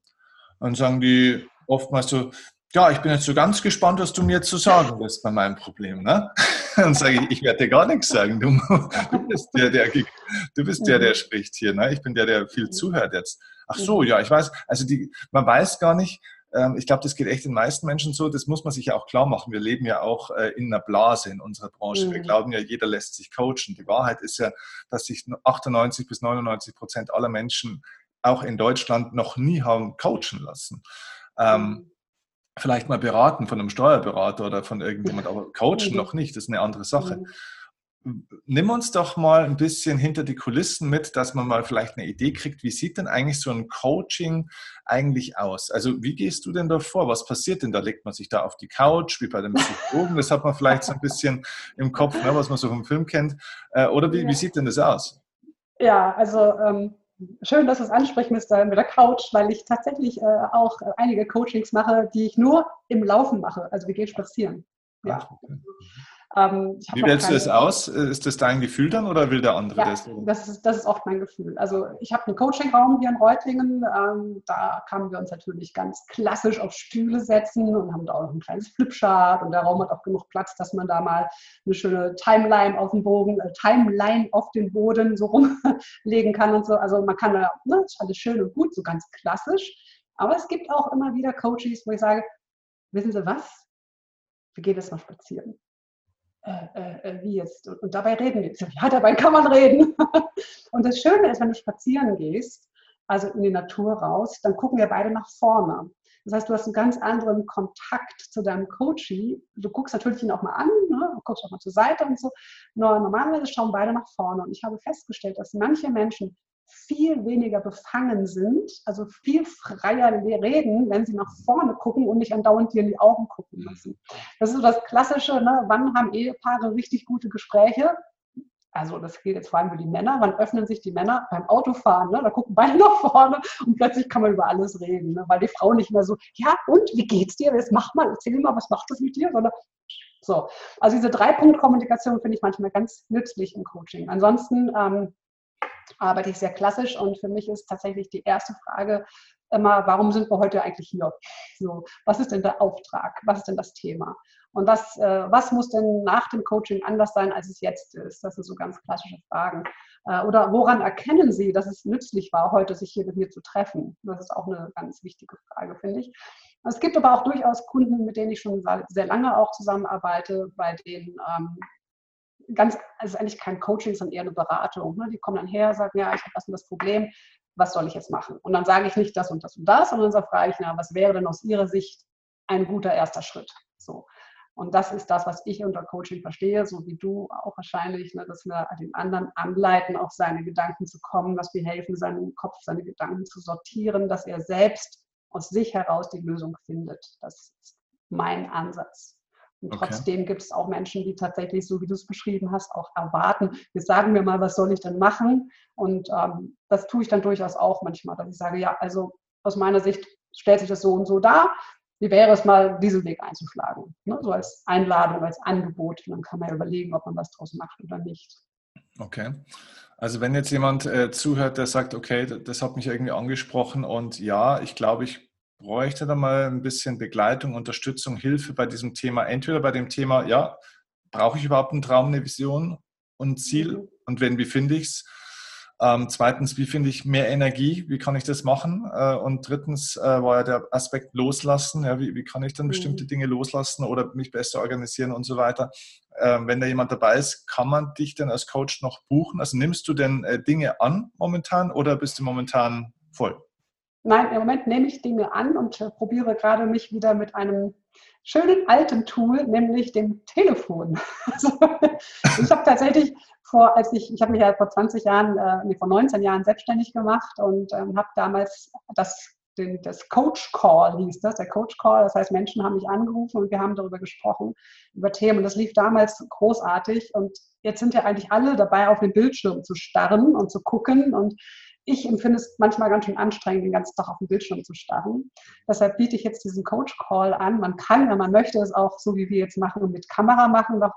Und sagen die oftmals so, ja, ich bin jetzt so ganz gespannt, was du mir zu sagen wirst bei meinem Problem. Ne? Und sage ich, ich werde dir gar nichts sagen. Du, du bist der, der, du bist der, der spricht hier. Ne? Ich bin der, der viel zuhört jetzt. Ach so, ja, ich weiß. Also die, man weiß gar nicht, ähm, ich glaube, das geht echt den meisten Menschen so. Das muss man sich ja auch klar machen. Wir leben ja auch äh, in einer Blase in unserer Branche. Wir mhm. glauben ja, jeder lässt sich coachen. Die Wahrheit ist ja, dass sich 98 bis 99 Prozent aller Menschen auch in Deutschland noch nie haben coachen lassen. Ähm, mhm. vielleicht mal beraten von einem Steuerberater oder von irgendjemand, aber coachen mhm. noch nicht, das ist eine andere Sache. Mhm. Nimm uns doch mal ein bisschen hinter die Kulissen mit, dass man mal vielleicht eine Idee kriegt, wie sieht denn eigentlich so ein Coaching eigentlich aus? Also wie gehst du denn da vor? Was passiert denn da? Legt man sich da auf die Couch, wie bei dem Psychologen? Das hat man vielleicht so ein bisschen im Kopf, ne, was man so vom Film kennt. Äh, oder wie, wie sieht denn das aus? Ja, also ähm, schön, dass du es ansprichst mit der, Couch, weil ich tatsächlich äh, auch einige Coachings mache, die ich nur im Laufen mache. Also wir gehen spazieren. Ja. Ähm, Wie wählst du das aus? Ist das dein Gefühl dann oder will der andere ja, das? Das ist, das ist oft mein Gefühl. Also ich habe einen Coaching-Raum hier in Reutlingen. Ähm, da kamen wir uns natürlich ganz klassisch auf Stühle setzen und haben da auch noch ein kleines Flipchart und der Raum hat auch genug Platz, dass man da mal eine schöne Timeline auf den Boden, äh, Timeline auf den Boden so rumlegen kann und so. Also man kann da, ne, ist alles schön und gut, so ganz klassisch. Aber es gibt auch immer wieder Coaches, wo ich sage, wissen Sie was? Wir gehen jetzt mal spazieren. Äh, äh, äh, wie jetzt? Und, und dabei reden wir. Ja, dabei kann man reden. und das Schöne ist, wenn du spazieren gehst, also in die Natur raus, dann gucken wir beide nach vorne. Das heißt, du hast einen ganz anderen Kontakt zu deinem Coachie. Du guckst natürlich ihn auch mal an, ne? du guckst auch mal zur Seite und so. Normalerweise schauen beide nach vorne. Und ich habe festgestellt, dass manche Menschen viel weniger befangen sind, also viel freier reden, wenn sie nach vorne gucken und nicht andauernd dir in die Augen gucken müssen. Das ist so das Klassische, ne? wann haben Ehepaare richtig gute Gespräche? Also das gilt jetzt vor allem für die Männer. Wann öffnen sich die Männer beim Autofahren? Ne? Da gucken beide nach vorne und plötzlich kann man über alles reden, ne? weil die Frau nicht mehr so, ja und, wie geht's dir? Jetzt mach mal, erzähl mal, was macht das mit dir? Sondern so. Also diese Drei-Punkt-Kommunikation finde ich manchmal ganz nützlich im Coaching. Ansonsten ähm, arbeite ich sehr klassisch und für mich ist tatsächlich die erste Frage immer, warum sind wir heute eigentlich hier? So, was ist denn der Auftrag? Was ist denn das Thema? Und was, äh, was muss denn nach dem Coaching anders sein, als es jetzt ist? Das sind so ganz klassische Fragen. Äh, oder woran erkennen Sie, dass es nützlich war, heute sich hier mit mir zu treffen? Das ist auch eine ganz wichtige Frage, finde ich. Es gibt aber auch durchaus Kunden, mit denen ich schon sehr lange auch zusammenarbeite, bei denen ähm, ganz, also eigentlich kein Coaching, sondern eher eine Beratung. Ne? Die kommen dann her, sagen, ja, ich habe das und das Problem, was soll ich jetzt machen? Und dann sage ich nicht das und das und das, sondern dann frage ich, na, was wäre denn aus Ihrer Sicht ein guter erster Schritt? So. Und das ist das, was ich unter Coaching verstehe, so wie du auch wahrscheinlich, ne, dass wir den anderen anleiten, auf seine Gedanken zu kommen, dass wir helfen, seinen Kopf, seine Gedanken zu sortieren, dass er selbst aus sich heraus die Lösung findet. Das ist mein Ansatz. Und okay. trotzdem gibt es auch Menschen, die tatsächlich, so wie du es beschrieben hast, auch erwarten, jetzt sagen wir mal, was soll ich denn machen? Und ähm, das tue ich dann durchaus auch manchmal, dass ich sage, ja, also aus meiner Sicht stellt sich das so und so dar. Wie wäre es mal, diesen Weg einzuschlagen? Ne? So als Einladung, als Angebot. Und dann kann man ja überlegen, ob man was draus macht oder nicht. Okay. Also wenn jetzt jemand äh, zuhört, der sagt, okay, das hat mich irgendwie angesprochen und ja, ich glaube, ich bräuchte da mal ein bisschen Begleitung, Unterstützung, Hilfe bei diesem Thema. Entweder bei dem Thema, ja, brauche ich überhaupt einen Traum, eine Vision und ein Ziel? Mhm. Und wenn, wie finde ich es? Ähm, zweitens, wie finde ich mehr Energie? Wie kann ich das machen? Äh, und drittens äh, war ja der Aspekt loslassen. Ja, wie, wie kann ich dann mhm. bestimmte Dinge loslassen oder mich besser organisieren und so weiter? Ähm, wenn da jemand dabei ist, kann man dich denn als Coach noch buchen? Also nimmst du denn äh, Dinge an momentan oder bist du momentan voll? Nein, im Moment nehme ich Dinge an und äh, probiere gerade mich wieder mit einem schönen alten Tool, nämlich dem Telefon. Also, ich habe tatsächlich vor, als ich, ich habe mich ja vor 20 Jahren, äh, nee, vor 19 Jahren selbstständig gemacht und ähm, habe damals das, den, das Coach Call hieß das, der Coach Call. Das heißt, Menschen haben mich angerufen und wir haben darüber gesprochen, über Themen. Und das lief damals großartig und jetzt sind ja eigentlich alle dabei, auf den Bildschirm zu starren und zu gucken und ich empfinde es manchmal ganz schön anstrengend, den ganzen Tag auf den Bildschirm zu starren. Deshalb biete ich jetzt diesen Coach Call an. Man kann, wenn man möchte, es auch so wie wir jetzt machen, mit Kamera machen. Doch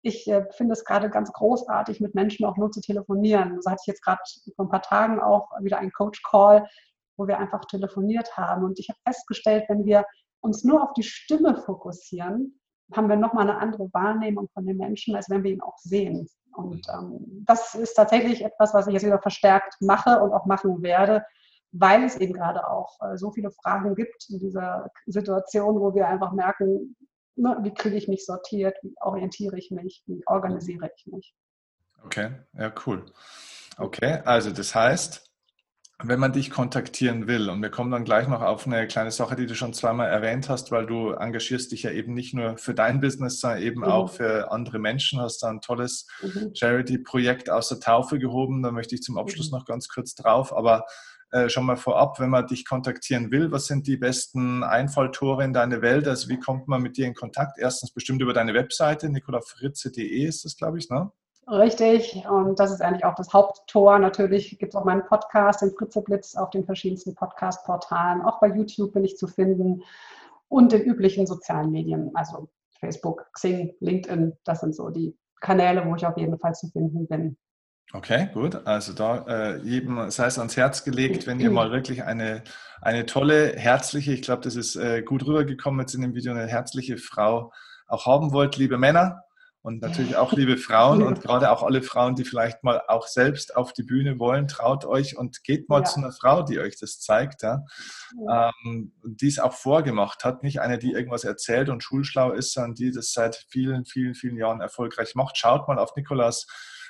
ich äh, finde es gerade ganz großartig, mit Menschen auch nur zu telefonieren. So hatte ich jetzt gerade vor ein paar Tagen auch wieder einen Coach Call, wo wir einfach telefoniert haben. Und ich habe festgestellt, wenn wir uns nur auf die Stimme fokussieren, haben wir nochmal eine andere Wahrnehmung von den Menschen, als wenn wir ihn auch sehen. Und ähm, das ist tatsächlich etwas, was ich jetzt wieder verstärkt mache und auch machen werde, weil es eben gerade auch äh, so viele Fragen gibt in dieser Situation, wo wir einfach merken, ne, wie kriege ich mich sortiert, wie orientiere ich mich, wie organisiere ich mich. Okay, ja, cool. Okay, also das heißt, wenn man dich kontaktieren will, und wir kommen dann gleich noch auf eine kleine Sache, die du schon zweimal erwähnt hast, weil du engagierst dich ja eben nicht nur für dein Business, sondern eben mhm. auch für andere Menschen, hast da ein tolles mhm. Charity-Projekt aus der Taufe gehoben. Da möchte ich zum Abschluss mhm. noch ganz kurz drauf. Aber äh, schon mal vorab, wenn man dich kontaktieren will, was sind die besten Einfalltore in deine Welt? Also wie kommt man mit dir in Kontakt? Erstens bestimmt über deine Webseite, nicolafritze.de ist das, glaube ich, ne? Richtig, und das ist eigentlich auch das Haupttor. Natürlich gibt es auch meinen Podcast, den Fritzeblitz, auf den verschiedensten Podcast-Portalen. Auch bei YouTube bin ich zu finden und den üblichen sozialen Medien, also Facebook, Xing, LinkedIn, das sind so die Kanäle, wo ich auf jeden Fall zu finden bin. Okay, gut. Also da äh, jedem sei es ans Herz gelegt, wenn ihr mal wirklich eine, eine tolle, herzliche, ich glaube, das ist äh, gut rübergekommen jetzt in dem Video, eine herzliche Frau auch haben wollt, liebe Männer und natürlich auch liebe Frauen und gerade auch alle Frauen, die vielleicht mal auch selbst auf die Bühne wollen, traut euch und geht mal ja. zu einer Frau, die euch das zeigt, ja? ja. Ähm, die es auch vorgemacht hat, nicht eine, die irgendwas erzählt und schulschlau ist, sondern die das seit vielen, vielen, vielen Jahren erfolgreich macht. Schaut mal auf Nikolas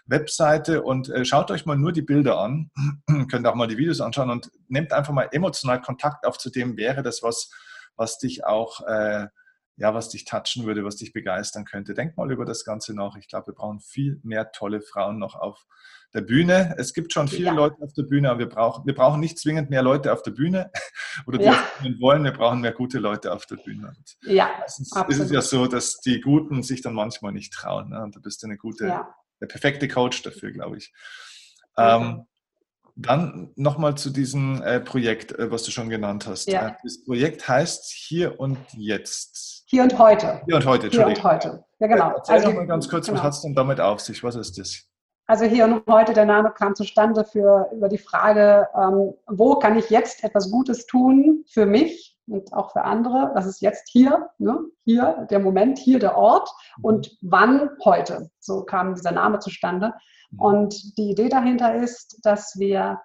Webseite und äh, schaut euch mal nur die Bilder an, könnt auch mal die Videos anschauen und nehmt einfach mal emotional Kontakt auf zu dem, wäre das was, was dich auch, äh, ja, was dich touchen würde, was dich begeistern könnte. Denk mal über das Ganze nach. Ich glaube, wir brauchen viel mehr tolle Frauen noch auf der Bühne. Es gibt schon viele ja. Leute auf der Bühne, aber wir brauchen, wir brauchen nicht zwingend mehr Leute auf der Bühne oder die ja. wollen, wir brauchen mehr gute Leute auf der Bühne. Und ja, meistens absolut. ist es ja so, dass die Guten sich dann manchmal nicht trauen. Ne? Und da bist du eine gute, ja der perfekte Coach dafür, glaube ich. Ähm, dann nochmal zu diesem äh, Projekt, äh, was du schon genannt hast. Ja. Äh, das Projekt heißt Hier und Jetzt. Hier und heute. Hier und heute, Hier und heute. Ja, genau. Äh, erzähl also, mal ganz kurz, genau. was hat es denn damit auf sich? Was ist das? Also hier und heute, der Name kam zustande für über die Frage, ähm, wo kann ich jetzt etwas Gutes tun für mich und auch für andere. Das ist jetzt hier, ne? hier der Moment, hier der Ort mhm. und wann heute. So kam dieser Name zustande. Mhm. Und die Idee dahinter ist, dass wir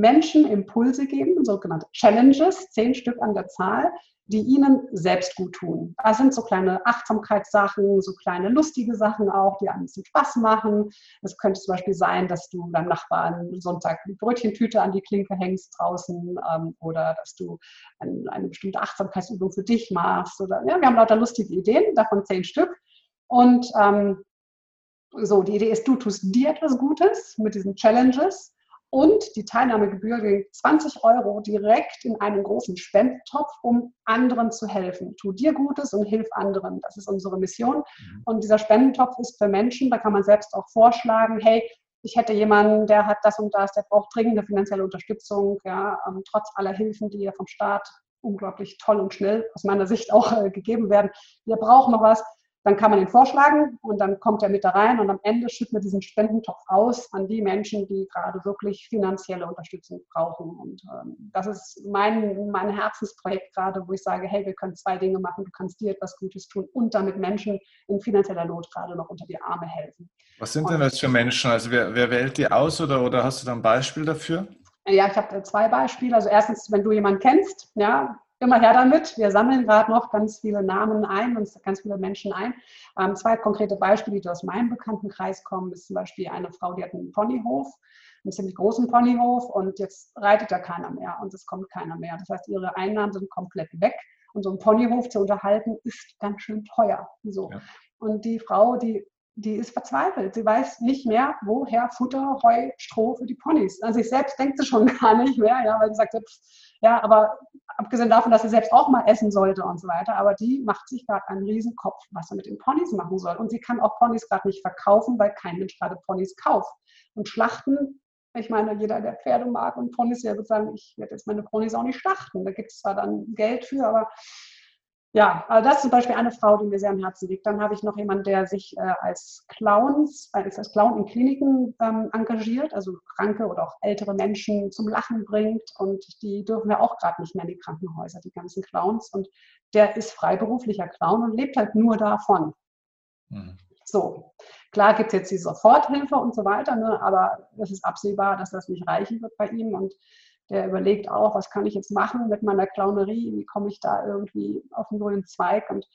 Menschen Impulse geben, sogenannte Challenges, zehn Stück an der Zahl, die ihnen selbst gut tun. Das sind so kleine Achtsamkeitssachen, so kleine lustige Sachen auch, die einem ein bisschen Spaß machen. Es könnte zum Beispiel sein, dass du deinem Nachbarn Sonntag eine Brötchentüte an die Klinke hängst draußen ähm, oder dass du ein, eine bestimmte Achtsamkeitsübung für dich machst. Oder, ja, wir haben lauter lustige Ideen, davon zehn Stück. Und ähm, so, die Idee ist, du tust dir etwas Gutes mit diesen Challenges und die Teilnahmegebühr ging 20 Euro direkt in einen großen Spendentopf, um anderen zu helfen. Tu dir Gutes und hilf anderen. Das ist unsere Mission. Mhm. Und dieser Spendentopf ist für Menschen, da kann man selbst auch vorschlagen, hey, ich hätte jemanden, der hat das und das, der braucht dringende finanzielle Unterstützung, ja, ähm, trotz aller Hilfen, die ja vom Staat unglaublich toll und schnell aus meiner Sicht auch äh, gegeben werden. Wir brauchen noch was dann kann man ihn vorschlagen und dann kommt er mit da rein und am Ende schütten wir diesen Spendentopf aus an die Menschen, die gerade wirklich finanzielle Unterstützung brauchen. Und ähm, das ist mein, mein Herzensprojekt gerade, wo ich sage, hey, wir können zwei Dinge machen. Du kannst dir etwas Gutes tun und damit Menschen in finanzieller Not gerade noch unter die Arme helfen. Was sind denn das für Menschen? Also wer, wer wählt die aus oder, oder hast du da ein Beispiel dafür? Ja, ich habe zwei Beispiele. Also erstens, wenn du jemanden kennst, ja, immer her damit. Wir sammeln gerade noch ganz viele Namen ein und ganz viele Menschen ein. Ähm, zwei konkrete Beispiele, die aus meinem Bekanntenkreis kommen, ist zum Beispiel eine Frau, die hat einen Ponyhof, einen ziemlich großen Ponyhof und jetzt reitet da keiner mehr und es kommt keiner mehr. Das heißt, ihre Einnahmen sind komplett weg und so einen Ponyhof zu unterhalten ist ganz schön teuer. So. Ja. Und die Frau, die die ist verzweifelt. Sie weiß nicht mehr, woher Futter, Heu, Stroh für die Ponys. An sich selbst denkt sie schon gar nicht mehr, ja, weil sie sagt, ja, aber abgesehen davon, dass sie selbst auch mal essen sollte und so weiter, aber die macht sich gerade einen Riesenkopf, was sie mit den Ponys machen soll. Und sie kann auch Ponys gerade nicht verkaufen, weil kein Mensch gerade Ponys kauft. Und Schlachten, ich meine, jeder, der Pferde mag und Ponys, der wird sagen, ich werde jetzt meine Ponys auch nicht schlachten. Da gibt es zwar dann Geld für, aber ja, also das ist zum Beispiel eine Frau, die mir sehr am Herzen liegt. Dann habe ich noch jemanden, der sich äh, als Clowns, äh, als Clown in Kliniken ähm, engagiert, also kranke oder auch ältere Menschen zum Lachen bringt. Und die dürfen ja auch gerade nicht mehr in die Krankenhäuser, die ganzen Clowns. Und der ist freiberuflicher Clown und lebt halt nur davon. Mhm. So, klar gibt es jetzt die Soforthilfe und so weiter, ne, aber es ist absehbar, dass das nicht reichen wird bei ihm. Und der überlegt auch, was kann ich jetzt machen mit meiner Clownerie, wie komme ich da irgendwie auf einen grünen Zweig. Und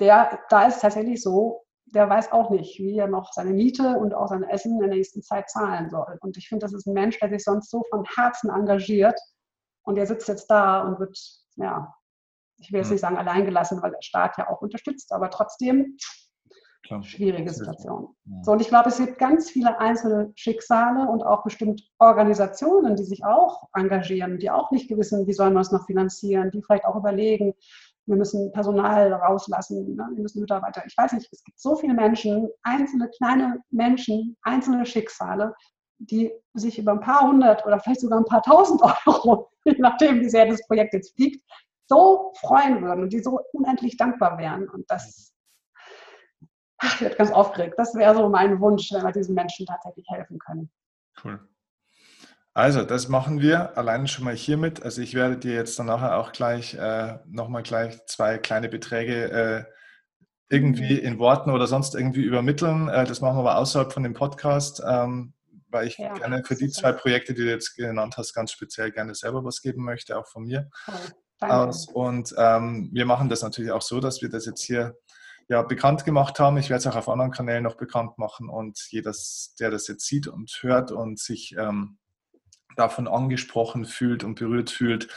der, da ist es tatsächlich so, der weiß auch nicht, wie er noch seine Miete und auch sein Essen in der nächsten Zeit zahlen soll. Und ich finde, das ist ein Mensch, der sich sonst so von Herzen engagiert und der sitzt jetzt da und wird, ja, ich will jetzt hm. nicht sagen alleingelassen, weil der Staat ja auch unterstützt, aber trotzdem Klar. Schwierige Situation. Ja. So, und ich glaube, es gibt ganz viele einzelne Schicksale und auch bestimmt Organisationen, die sich auch engagieren, die auch nicht wissen, wie sollen wir es noch finanzieren, die vielleicht auch überlegen, wir müssen Personal rauslassen, ne? wir müssen Mitarbeiter. Ich weiß nicht, es gibt so viele Menschen, einzelne kleine Menschen, einzelne Schicksale, die sich über ein paar hundert oder vielleicht sogar ein paar tausend Euro, je nachdem, wie sehr das Projekt jetzt fliegt, so freuen würden und die so unendlich dankbar wären. Und das, ach, ich werde ganz aufgeregt. Das wäre so mein Wunsch, wenn wir diesen Menschen tatsächlich helfen können. Cool. Also, das machen wir alleine schon mal hiermit. Also ich werde dir jetzt dann nachher auch gleich äh, nochmal gleich zwei kleine Beträge äh, irgendwie mhm. in Worten oder sonst irgendwie übermitteln. Äh, das machen wir aber außerhalb von dem Podcast, ähm, weil ich ja, gerne für die zwei Projekte, die du jetzt genannt hast, ganz speziell gerne selber was geben möchte, auch von mir Toll, aus. Und ähm, wir machen das natürlich auch so, dass wir das jetzt hier ja, bekannt gemacht haben. Ich werde es auch auf anderen Kanälen noch bekannt machen und jeder, der das jetzt sieht und hört und sich ähm, davon angesprochen fühlt und berührt fühlt,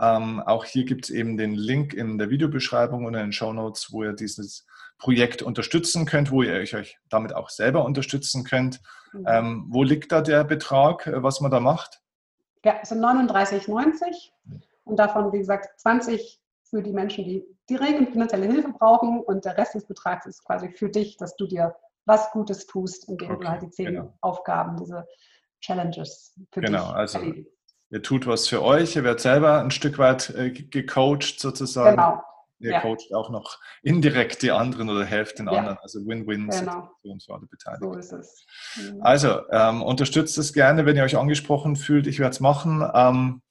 ähm, auch hier gibt es eben den Link in der Videobeschreibung und in den Show Notes, wo ihr dieses Projekt unterstützen könnt, wo ihr euch damit auch selber unterstützen könnt. Mhm. Ähm, wo liegt da der Betrag, äh, was man da macht? Ja, es sind 39,90 und davon, wie gesagt, 20 für die Menschen, die dringend finanzielle Hilfe brauchen und der Rest des Betrags ist quasi für dich, dass du dir was Gutes tust, indem okay, du halt die zehn genau. Aufgaben, diese Challenges für genau, dich also erledigst. Ihr tut was für euch, ihr werdet selber ein Stück weit äh, gecoacht sozusagen. Genau. Ihr ja. coacht auch noch indirekt die anderen oder helft den ja. anderen. Also Win-Win-Situation genau. für alle Beteiligten. So ist es. Mhm. Also ähm, unterstützt es gerne, wenn ihr euch angesprochen fühlt. Ich werde es machen. Ähm,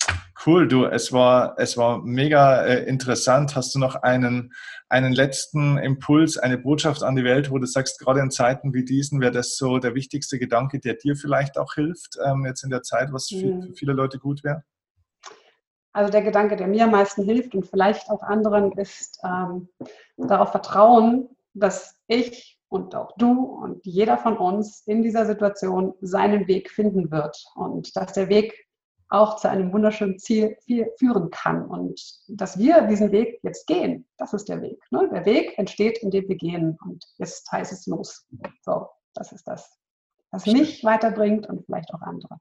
cool, du, es war, es war mega äh, interessant. Hast du noch einen, einen letzten Impuls, eine Botschaft an die Welt, wo du sagst, gerade in Zeiten wie diesen wäre das so der wichtigste Gedanke, der dir vielleicht auch hilft, ähm, jetzt in der Zeit, was für, mhm. für viele Leute gut wäre? Also der Gedanke, der mir am meisten hilft und vielleicht auch anderen, ist ähm, darauf vertrauen, dass ich und auch du und jeder von uns in dieser Situation seinen Weg finden wird und dass der Weg auch zu einem wunderschönen Ziel führen kann. Und dass wir diesen Weg jetzt gehen, das ist der Weg. Ne? Der Weg entsteht, indem wir gehen. Und jetzt heißt es los. So, das ist das, was mich weiterbringt und vielleicht auch andere.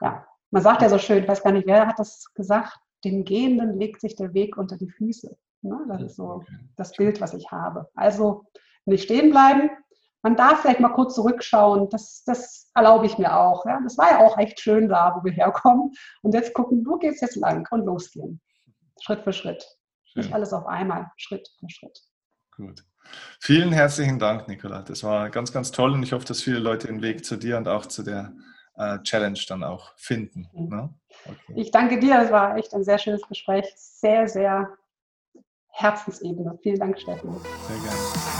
Ja, man sagt ja so schön, ich weiß gar nicht, wer hat das gesagt, dem Gehenden legt sich der Weg unter die Füße. Ne? Das ist so das Bild, was ich habe. Also nicht stehen bleiben, man darf vielleicht mal kurz zurückschauen. Das, das erlaube ich mir auch. Ja. Das war ja auch echt schön da, wo wir herkommen. Und jetzt gucken, wo geht es jetzt lang und losgehen. Schritt für Schritt. Schön. Nicht alles auf einmal, Schritt für Schritt. Gut. Vielen herzlichen Dank, Nicola. Das war ganz, ganz toll und ich hoffe, dass viele Leute den Weg zu dir und auch zu der äh, Challenge dann auch finden. Mhm. Ne? Okay. Ich danke dir. Es war echt ein sehr schönes Gespräch. Sehr, sehr Herzensebene. Vielen Dank, Steffen. Sehr gerne.